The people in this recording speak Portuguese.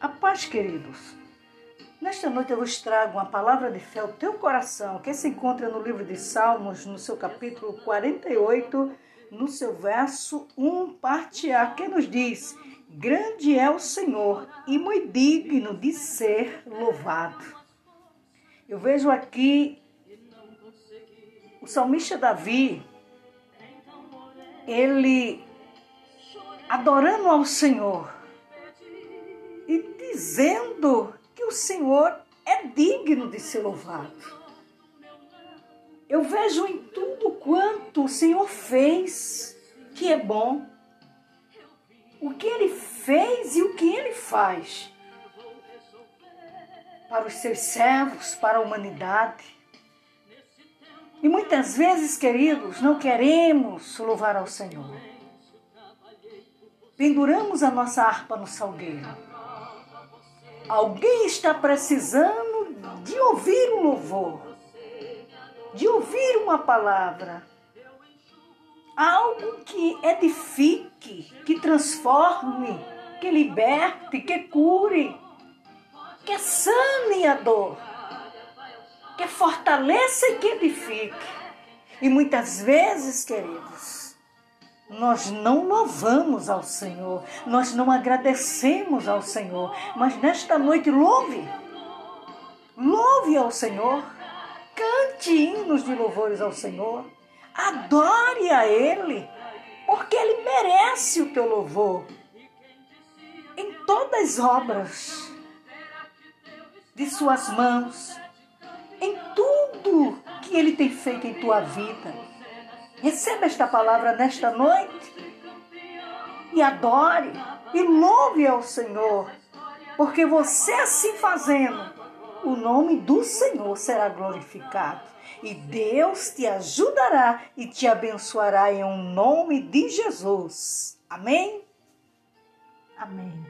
A paz, queridos. Nesta noite eu vos trago uma palavra de fé ao teu coração, que se encontra no livro de Salmos, no seu capítulo 48, no seu verso 1, parte A, que nos diz: Grande é o Senhor e muito digno de ser louvado. Eu vejo aqui o salmista Davi, ele adorando ao Senhor dizendo que o Senhor é digno de ser louvado. Eu vejo em tudo quanto o Senhor fez que é bom. O que ele fez e o que ele faz para os seus servos, para a humanidade. E muitas vezes, queridos, não queremos louvar ao Senhor. Penduramos a nossa harpa no salgueiro. Alguém está precisando de ouvir um louvor, de ouvir uma palavra, algo que edifique, que transforme, que liberte, que cure, que sane a dor que fortaleça e que edifique. E muitas vezes, queridos, nós não louvamos ao Senhor, nós não agradecemos ao Senhor, mas nesta noite louve, louve ao Senhor, cante hinos de louvores ao Senhor, adore a Ele, porque Ele merece o teu louvor em todas as obras de Suas mãos em tudo que Ele tem feito em tua vida. Receba esta palavra nesta noite e adore e louve ao Senhor, porque você assim fazendo, o nome do Senhor será glorificado e Deus te ajudará e te abençoará em um nome de Jesus. Amém? Amém.